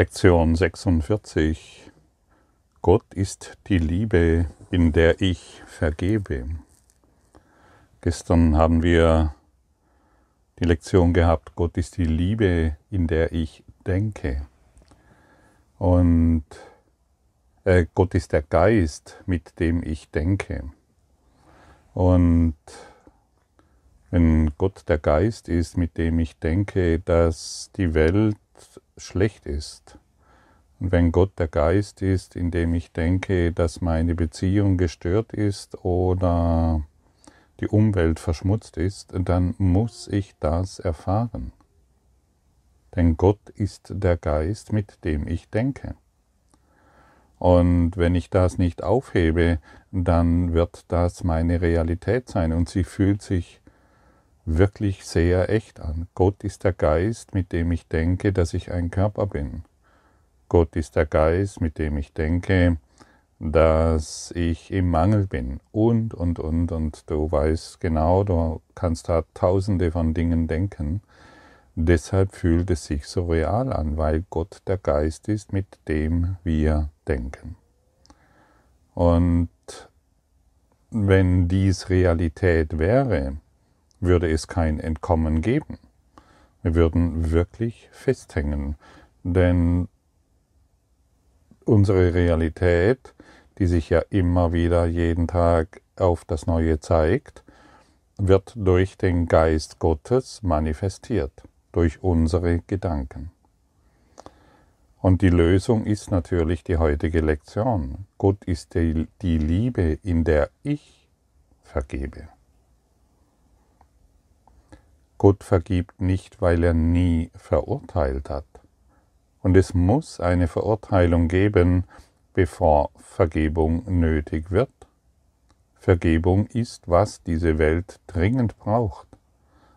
Lektion 46. Gott ist die Liebe, in der ich vergebe. Gestern haben wir die Lektion gehabt, Gott ist die Liebe, in der ich denke. Und äh, Gott ist der Geist, mit dem ich denke. Und wenn Gott der Geist ist, mit dem ich denke, dass die Welt schlecht ist. Und wenn Gott der Geist ist, in dem ich denke, dass meine Beziehung gestört ist oder die Umwelt verschmutzt ist, dann muss ich das erfahren. Denn Gott ist der Geist, mit dem ich denke. Und wenn ich das nicht aufhebe, dann wird das meine Realität sein und sie fühlt sich wirklich sehr echt an. Gott ist der Geist, mit dem ich denke, dass ich ein Körper bin. Gott ist der Geist, mit dem ich denke, dass ich im Mangel bin und, und, und, und du weißt genau, du kannst da tausende von Dingen denken. Deshalb fühlt es sich so real an, weil Gott der Geist ist, mit dem wir denken. Und wenn dies Realität wäre, würde es kein Entkommen geben. Wir würden wirklich festhängen, denn unsere Realität, die sich ja immer wieder jeden Tag auf das Neue zeigt, wird durch den Geist Gottes manifestiert, durch unsere Gedanken. Und die Lösung ist natürlich die heutige Lektion. Gott ist die, Liebe, in der ich vergebe. Gott vergibt nicht, weil er nie verurteilt hat. Und es muss eine Verurteilung geben, bevor Vergebung nötig wird. Vergebung ist, was diese Welt dringend braucht,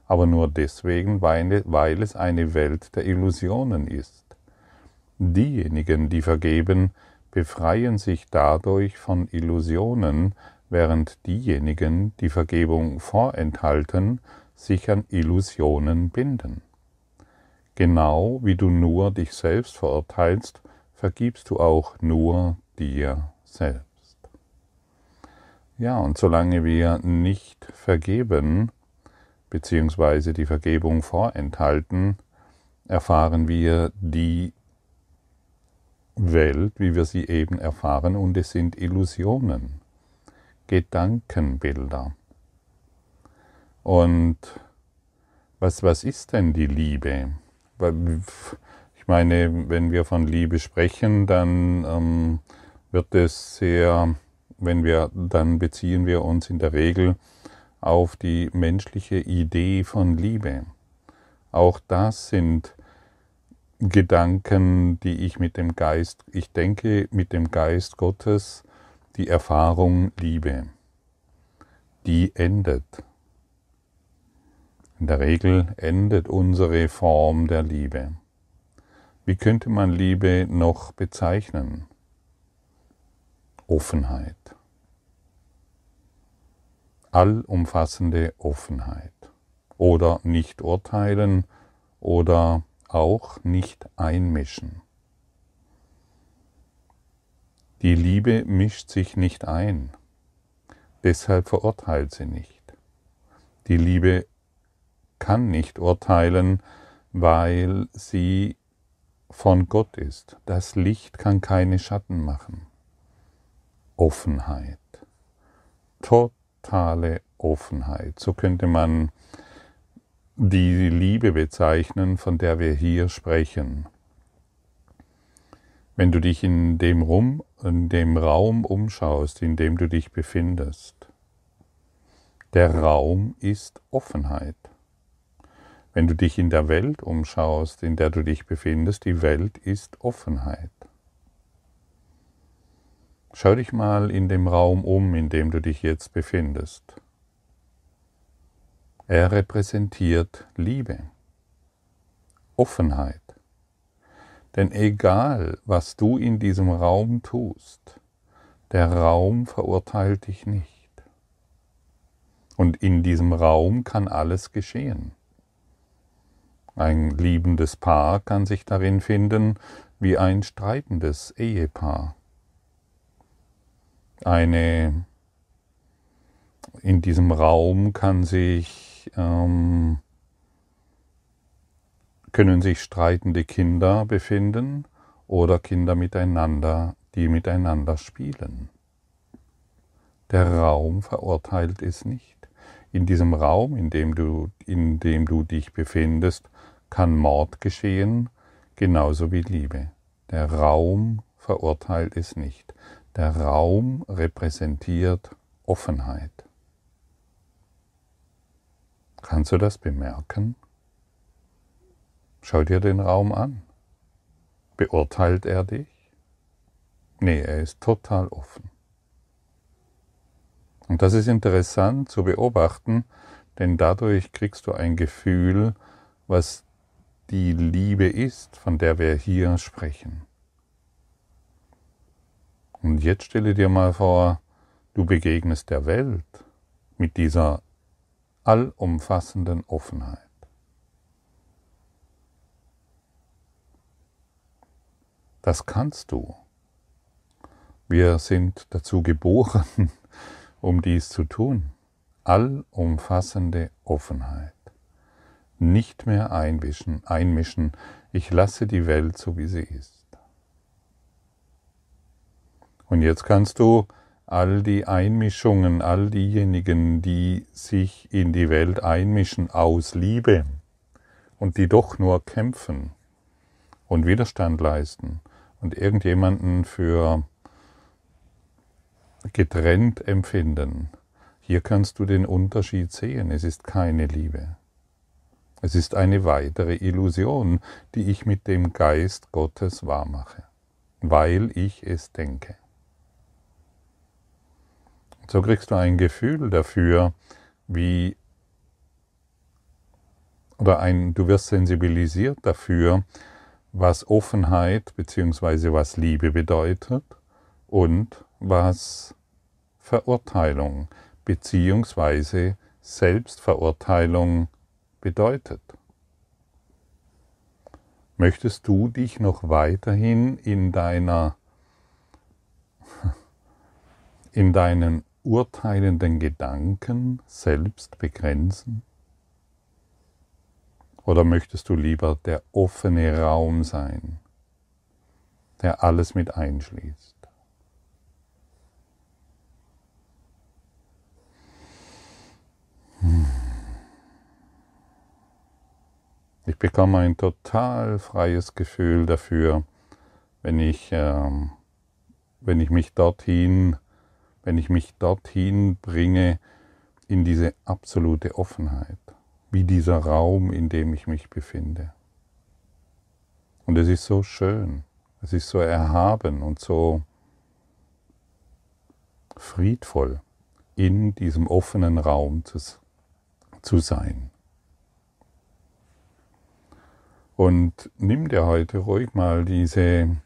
aber nur deswegen, weil es eine Welt der Illusionen ist. Diejenigen, die vergeben, befreien sich dadurch von Illusionen, während diejenigen, die Vergebung vorenthalten, sich an Illusionen binden. Genau wie du nur dich selbst verurteilst, vergibst du auch nur dir selbst. Ja, und solange wir nicht vergeben, beziehungsweise die Vergebung vorenthalten, erfahren wir die Welt, wie wir sie eben erfahren, und es sind Illusionen, Gedankenbilder. Und was, was ist denn die Liebe? Ich meine, wenn wir von Liebe sprechen, dann ähm, wird es sehr, wenn wir, dann beziehen wir uns in der Regel auf die menschliche Idee von Liebe. Auch das sind Gedanken, die ich mit dem Geist, ich denke mit dem Geist Gottes, die Erfahrung Liebe, die endet. In der Regel endet unsere Form der Liebe. Wie könnte man Liebe noch bezeichnen? Offenheit. Allumfassende Offenheit. Oder nicht urteilen oder auch nicht einmischen. Die Liebe mischt sich nicht ein, deshalb verurteilt sie nicht. Die Liebe kann nicht urteilen, weil sie von Gott ist. Das Licht kann keine Schatten machen. Offenheit. Totale Offenheit. So könnte man die Liebe bezeichnen, von der wir hier sprechen. Wenn du dich in dem, Rum, in dem Raum umschaust, in dem du dich befindest, der Raum ist Offenheit. Wenn du dich in der Welt umschaust, in der du dich befindest, die Welt ist Offenheit. Schau dich mal in dem Raum um, in dem du dich jetzt befindest. Er repräsentiert Liebe, Offenheit. Denn egal, was du in diesem Raum tust, der Raum verurteilt dich nicht. Und in diesem Raum kann alles geschehen. Ein liebendes Paar kann sich darin finden, wie ein streitendes Ehepaar. Eine in diesem Raum kann sich ähm, können sich streitende Kinder befinden oder Kinder miteinander, die miteinander spielen. Der Raum verurteilt es nicht. In diesem Raum, in dem du, in dem du dich befindest, kann Mord geschehen, genauso wie Liebe. Der Raum verurteilt es nicht. Der Raum repräsentiert Offenheit. Kannst du das bemerken? Schau dir den Raum an. Beurteilt er dich? Nee, er ist total offen. Und das ist interessant zu beobachten, denn dadurch kriegst du ein Gefühl, was die Liebe ist, von der wir hier sprechen. Und jetzt stelle dir mal vor, du begegnest der Welt mit dieser allumfassenden Offenheit. Das kannst du. Wir sind dazu geboren, um dies zu tun. Allumfassende Offenheit. Nicht mehr einmischen, einmischen. Ich lasse die Welt so, wie sie ist. Und jetzt kannst du all die Einmischungen, all diejenigen, die sich in die Welt einmischen aus Liebe und die doch nur kämpfen und Widerstand leisten und irgendjemanden für getrennt empfinden. Hier kannst du den Unterschied sehen. Es ist keine Liebe. Es ist eine weitere Illusion, die ich mit dem Geist Gottes wahrmache, weil ich es denke. So kriegst du ein Gefühl dafür, wie oder ein, du wirst sensibilisiert dafür, was Offenheit bzw. was Liebe bedeutet und was Verurteilung bzw. Selbstverurteilung bedeutet. Möchtest du dich noch weiterhin in deiner in deinen urteilenden Gedanken selbst begrenzen? Oder möchtest du lieber der offene Raum sein, der alles mit einschließt? Ich bekomme ein total freies Gefühl dafür, wenn ich, äh, wenn ich mich dorthin, wenn ich mich dorthin bringe in diese absolute Offenheit wie dieser Raum, in dem ich mich befinde. Und es ist so schön, es ist so erhaben und so friedvoll, in diesem offenen Raum zu, zu sein. Und nimm dir heute ruhig mal diese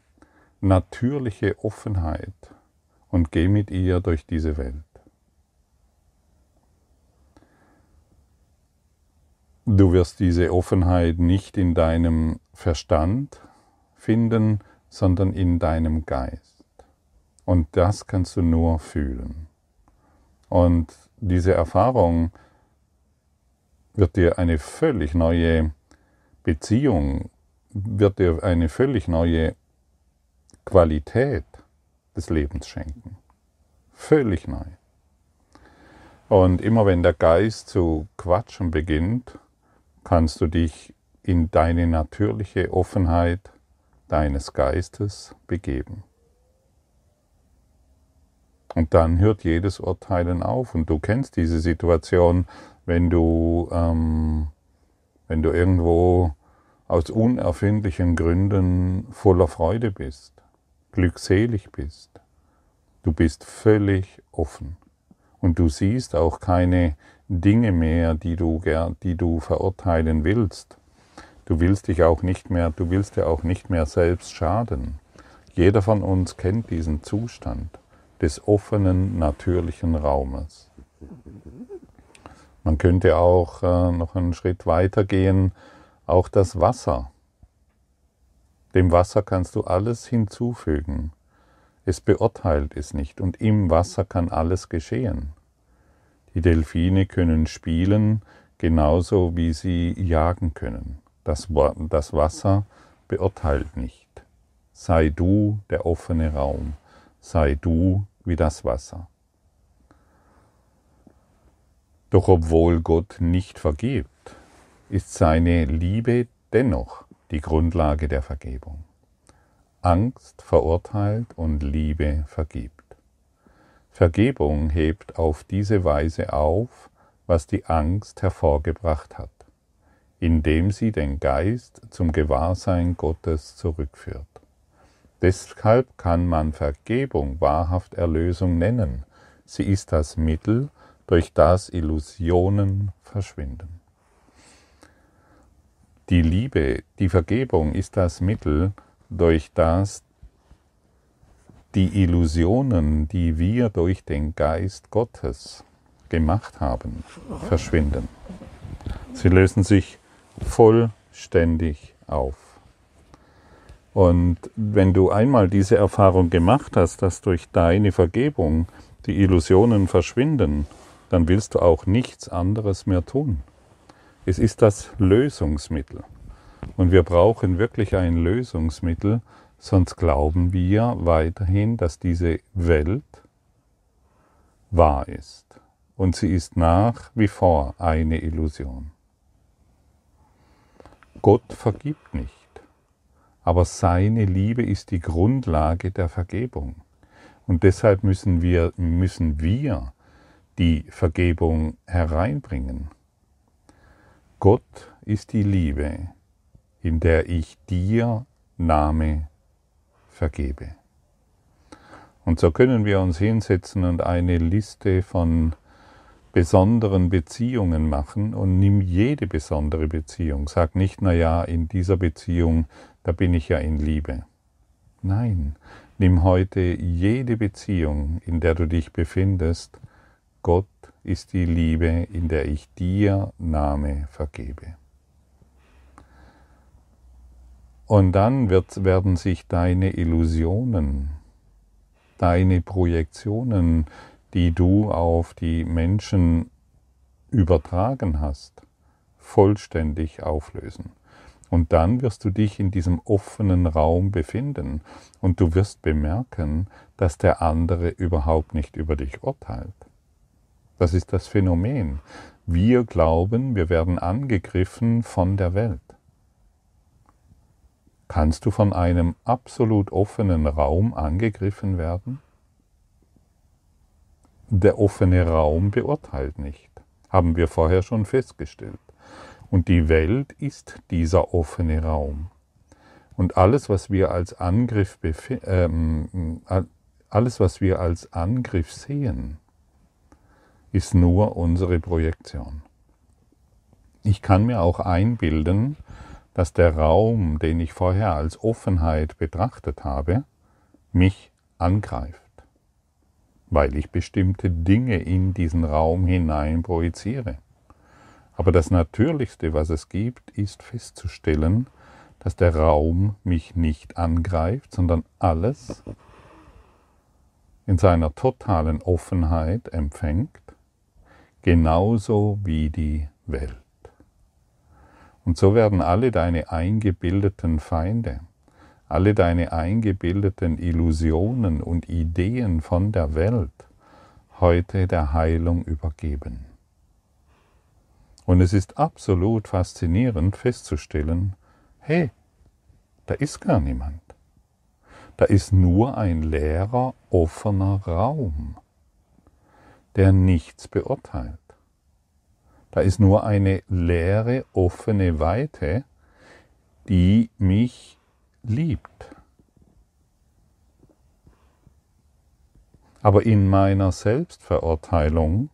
natürliche Offenheit und geh mit ihr durch diese Welt. Du wirst diese Offenheit nicht in deinem Verstand finden, sondern in deinem Geist. Und das kannst du nur fühlen. Und diese Erfahrung wird dir eine völlig neue Beziehung, wird dir eine völlig neue Qualität des Lebens schenken. Völlig neu. Und immer wenn der Geist zu quatschen beginnt, kannst du dich in deine natürliche Offenheit deines Geistes begeben. Und dann hört jedes Urteilen auf. Und du kennst diese Situation, wenn du, ähm, wenn du irgendwo aus unerfindlichen Gründen voller Freude bist, glückselig bist. Du bist völlig offen. Und du siehst auch keine Dinge mehr, die du, die du verurteilen willst. Du willst dich auch nicht mehr, du willst dir auch nicht mehr selbst schaden. Jeder von uns kennt diesen Zustand des offenen, natürlichen Raumes. Man könnte auch äh, noch einen Schritt weiter gehen, auch das Wasser, Dem Wasser kannst du alles hinzufügen. Es beurteilt es nicht und im Wasser kann alles geschehen. Die Delfine können spielen, genauso wie sie jagen können. Das, das Wasser beurteilt nicht. Sei du der offene Raum, sei du wie das Wasser. Doch obwohl Gott nicht vergibt, ist seine Liebe dennoch die Grundlage der Vergebung. Angst verurteilt und Liebe vergibt. Vergebung hebt auf diese Weise auf, was die Angst hervorgebracht hat, indem sie den Geist zum Gewahrsein Gottes zurückführt. Deshalb kann man Vergebung wahrhaft Erlösung nennen. Sie ist das Mittel, durch das Illusionen verschwinden. Die Liebe, die Vergebung ist das Mittel, durch das die Illusionen, die wir durch den Geist Gottes gemacht haben, verschwinden. Sie lösen sich vollständig auf. Und wenn du einmal diese Erfahrung gemacht hast, dass durch deine Vergebung die Illusionen verschwinden, dann willst du auch nichts anderes mehr tun. Es ist das Lösungsmittel. Und wir brauchen wirklich ein Lösungsmittel, sonst glauben wir weiterhin, dass diese Welt wahr ist. Und sie ist nach wie vor eine Illusion. Gott vergibt nicht aber seine Liebe ist die Grundlage der Vergebung. Und deshalb müssen wir, müssen wir die Vergebung hereinbringen. Gott ist die Liebe, in der ich dir Name vergebe. Und so können wir uns hinsetzen und eine Liste von besonderen Beziehungen machen und nimm jede besondere Beziehung. Sag nicht, na ja, in dieser Beziehung da bin ich ja in Liebe. Nein, nimm heute jede Beziehung, in der du dich befindest. Gott ist die Liebe, in der ich dir Name vergebe. Und dann wird, werden sich deine Illusionen, deine Projektionen, die du auf die Menschen übertragen hast, vollständig auflösen. Und dann wirst du dich in diesem offenen Raum befinden und du wirst bemerken, dass der andere überhaupt nicht über dich urteilt. Das ist das Phänomen. Wir glauben, wir werden angegriffen von der Welt. Kannst du von einem absolut offenen Raum angegriffen werden? Der offene Raum beurteilt nicht, haben wir vorher schon festgestellt. Und die Welt ist dieser offene Raum. Und alles, was wir als Angriff, ähm, alles, was wir als Angriff sehen, ist nur unsere Projektion. Ich kann mir auch einbilden, dass der Raum, den ich vorher als Offenheit betrachtet habe, mich angreift, weil ich bestimmte Dinge in diesen Raum hinein projiziere. Aber das Natürlichste, was es gibt, ist festzustellen, dass der Raum mich nicht angreift, sondern alles in seiner totalen Offenheit empfängt, genauso wie die Welt. Und so werden alle deine eingebildeten Feinde, alle deine eingebildeten Illusionen und Ideen von der Welt heute der Heilung übergeben. Und es ist absolut faszinierend festzustellen, hey, da ist gar niemand. Da ist nur ein leerer, offener Raum, der nichts beurteilt. Da ist nur eine leere, offene Weite, die mich liebt. Aber in meiner Selbstverurteilung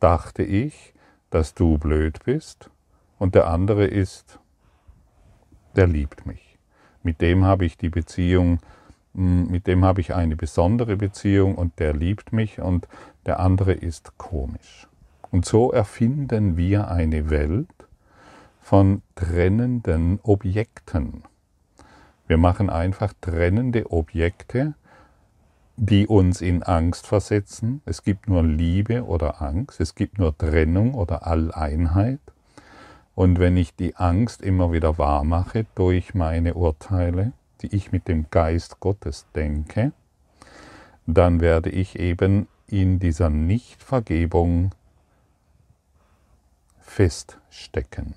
dachte ich, dass du blöd bist und der andere ist, der liebt mich. Mit dem habe ich die Beziehung, hm, mit dem habe ich eine besondere Beziehung und der liebt mich und der andere ist komisch. Und so erfinden wir eine Welt von trennenden Objekten. Wir machen einfach trennende Objekte, die uns in Angst versetzen. Es gibt nur Liebe oder Angst, es gibt nur Trennung oder Alleinheit. Und wenn ich die Angst immer wieder wahr mache durch meine Urteile, die ich mit dem Geist Gottes denke, dann werde ich eben in dieser Nichtvergebung feststecken.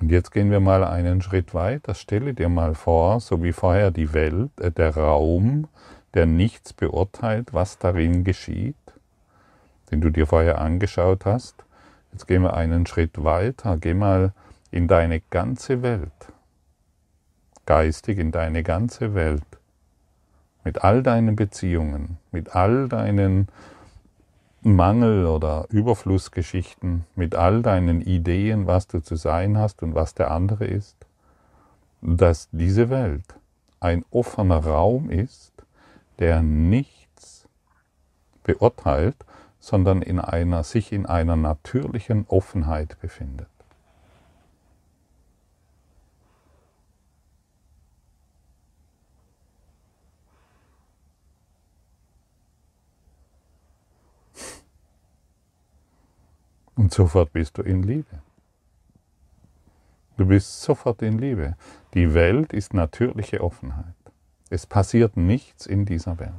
Und jetzt gehen wir mal einen Schritt weiter. Stelle dir mal vor, so wie vorher die Welt, äh, der Raum, der nichts beurteilt, was darin geschieht, den du dir vorher angeschaut hast. Jetzt gehen wir einen Schritt weiter. Geh mal in deine ganze Welt geistig in deine ganze Welt, mit all deinen Beziehungen, mit all deinen Mangel- oder Überflussgeschichten, mit all deinen Ideen, was du zu sein hast und was der andere ist, dass diese Welt ein offener Raum ist, der nichts beurteilt, sondern in einer, sich in einer natürlichen Offenheit befindet. Und sofort bist du in Liebe. Du bist sofort in Liebe. Die Welt ist natürliche Offenheit. Es passiert nichts in dieser Welt.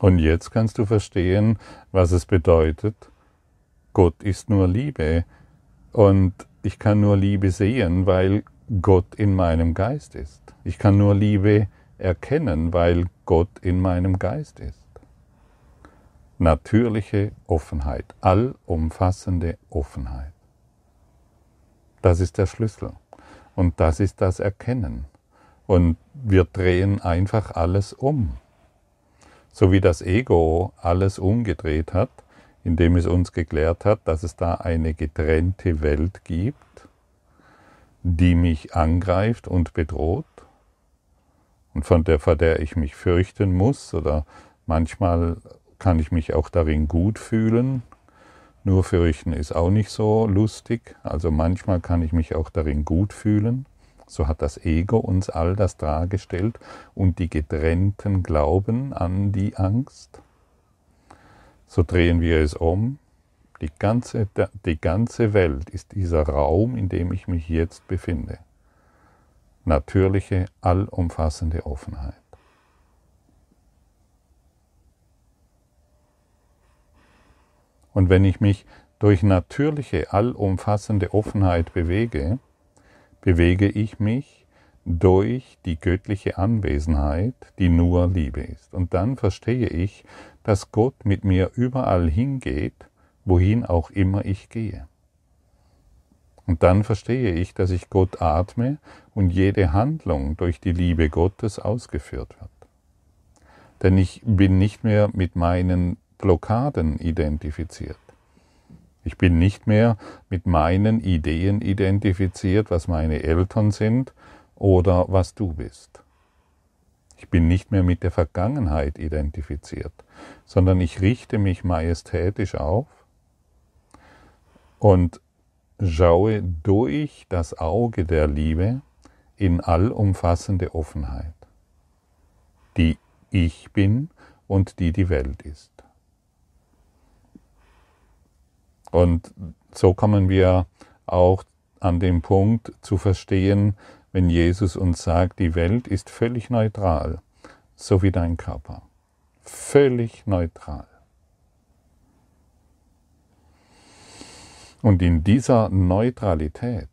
Und jetzt kannst du verstehen, was es bedeutet. Gott ist nur Liebe. Und ich kann nur Liebe sehen, weil Gott in meinem Geist ist. Ich kann nur Liebe erkennen, weil Gott in meinem Geist ist. Natürliche Offenheit, allumfassende Offenheit. Das ist der Schlüssel. Und das ist das Erkennen. Und wir drehen einfach alles um. So wie das Ego alles umgedreht hat, indem es uns geklärt hat, dass es da eine getrennte Welt gibt, die mich angreift und bedroht und von der, vor der ich mich fürchten muss oder manchmal kann ich mich auch darin gut fühlen. Nur fürchten ist auch nicht so lustig, also manchmal kann ich mich auch darin gut fühlen. So hat das Ego uns all das dargestellt und die getrennten glauben an die Angst. So drehen wir es um. Die ganze, die ganze Welt ist dieser Raum, in dem ich mich jetzt befinde. Natürliche, allumfassende Offenheit. Und wenn ich mich durch natürliche, allumfassende Offenheit bewege, bewege ich mich durch die göttliche Anwesenheit, die nur Liebe ist. Und dann verstehe ich, dass Gott mit mir überall hingeht, wohin auch immer ich gehe. Und dann verstehe ich, dass ich Gott atme und jede Handlung durch die Liebe Gottes ausgeführt wird. Denn ich bin nicht mehr mit meinen Blockaden identifiziert. Ich bin nicht mehr mit meinen Ideen identifiziert, was meine Eltern sind oder was du bist. Ich bin nicht mehr mit der Vergangenheit identifiziert, sondern ich richte mich majestätisch auf und schaue durch das Auge der Liebe in allumfassende Offenheit, die ich bin und die die Welt ist. Und so kommen wir auch an den Punkt zu verstehen, wenn Jesus uns sagt, die Welt ist völlig neutral, so wie dein Körper. Völlig neutral. Und in dieser Neutralität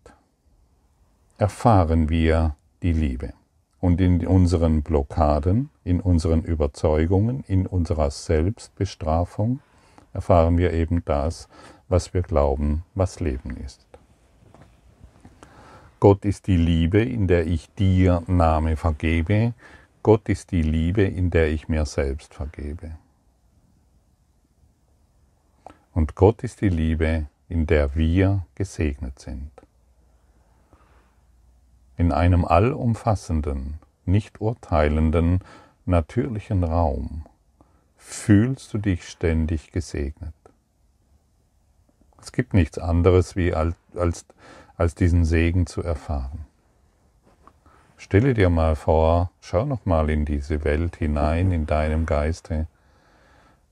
erfahren wir die Liebe. Und in unseren Blockaden, in unseren Überzeugungen, in unserer Selbstbestrafung erfahren wir eben das, was wir glauben, was Leben ist. Gott ist die Liebe, in der ich dir Name vergebe. Gott ist die Liebe, in der ich mir selbst vergebe. Und Gott ist die Liebe, in der wir gesegnet sind. In einem allumfassenden, nicht urteilenden, natürlichen Raum fühlst du dich ständig gesegnet. Es gibt nichts anderes, wie als, als, als diesen Segen zu erfahren. Stelle dir mal vor, schau noch mal in diese Welt hinein, in deinem Geiste.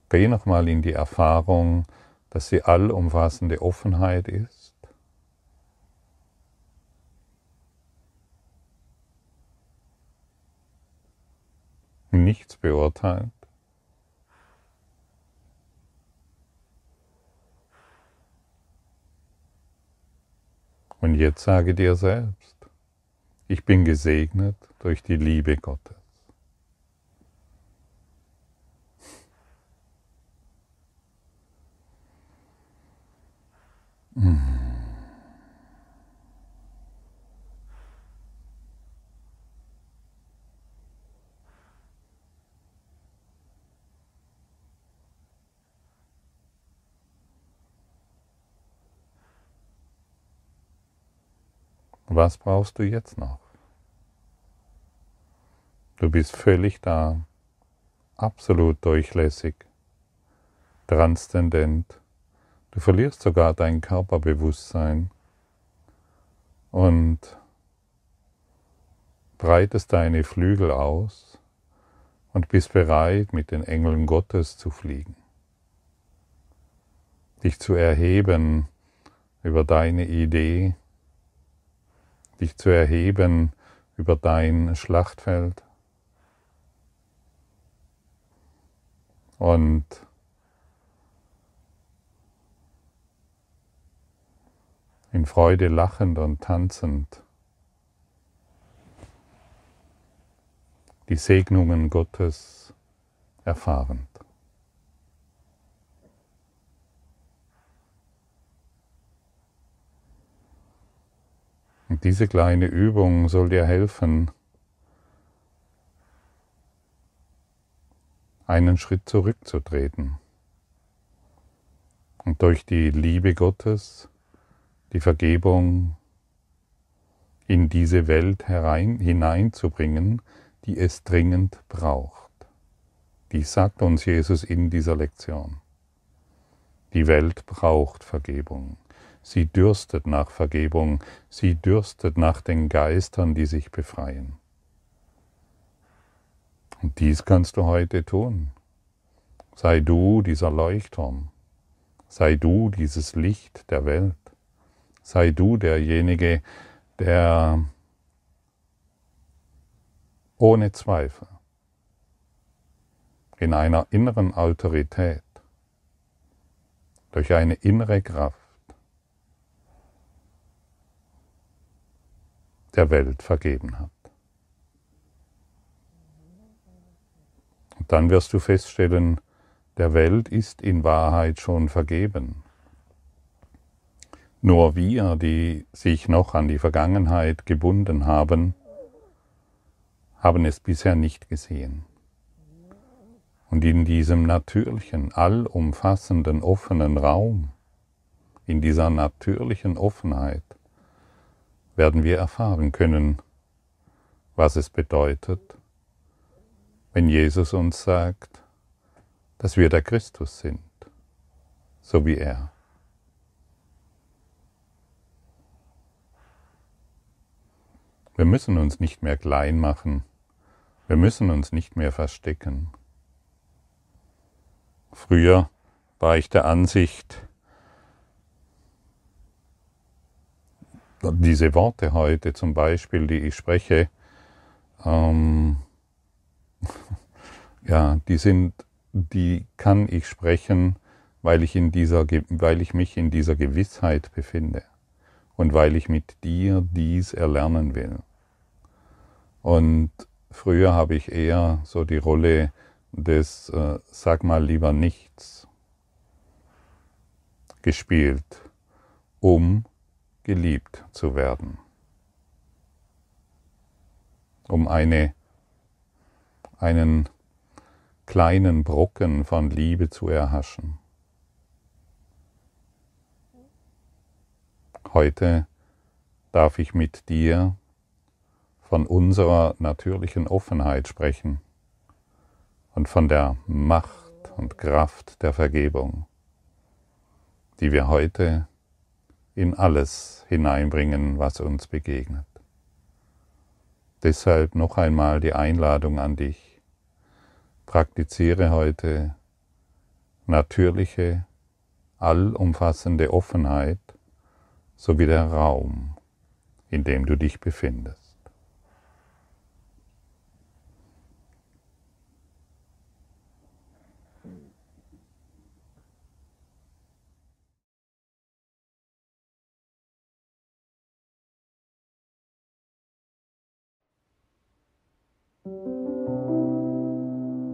Geh noch mal in die Erfahrung, dass sie allumfassende Offenheit ist. Nichts beurteilt. Und jetzt sage dir selbst, ich bin gesegnet durch die Liebe Gottes. Was brauchst du jetzt noch? Du bist völlig da, absolut durchlässig, transzendent. Du verlierst sogar dein Körperbewusstsein und breitest deine Flügel aus und bist bereit, mit den Engeln Gottes zu fliegen, dich zu erheben über deine Idee, dich zu erheben über dein Schlachtfeld und in Freude lachend und tanzend die Segnungen Gottes erfahrend. Und diese kleine Übung soll dir helfen, einen Schritt zurückzutreten und durch die Liebe Gottes, die Vergebung in diese Welt herein, hineinzubringen, die es dringend braucht. Dies sagt uns Jesus in dieser Lektion. Die Welt braucht Vergebung. Sie dürstet nach Vergebung, sie dürstet nach den Geistern, die sich befreien. Und dies kannst du heute tun. Sei du dieser Leuchtturm, sei du dieses Licht der Welt, sei du derjenige, der ohne Zweifel in einer inneren Autorität, durch eine innere Kraft, der Welt vergeben hat. Und dann wirst du feststellen, der Welt ist in Wahrheit schon vergeben. Nur wir, die sich noch an die Vergangenheit gebunden haben, haben es bisher nicht gesehen. Und in diesem natürlichen, allumfassenden, offenen Raum, in dieser natürlichen Offenheit, werden wir erfahren können, was es bedeutet, wenn Jesus uns sagt, dass wir der Christus sind, so wie er. Wir müssen uns nicht mehr klein machen, wir müssen uns nicht mehr verstecken. Früher war ich der Ansicht, diese Worte heute zum Beispiel, die ich spreche, ähm, ja, die sind, die kann ich sprechen, weil ich, in dieser, weil ich mich in dieser Gewissheit befinde und weil ich mit dir dies erlernen will. Und früher habe ich eher so die Rolle des äh, Sag mal lieber nichts gespielt, um geliebt zu werden, um eine, einen kleinen Brocken von Liebe zu erhaschen. Heute darf ich mit dir von unserer natürlichen Offenheit sprechen, und von der Macht und Kraft der Vergebung, die wir heute in alles hineinbringen, was uns begegnet. Deshalb noch einmal die Einladung an dich. Praktiziere heute natürliche, allumfassende Offenheit sowie der Raum, in dem du dich befindest.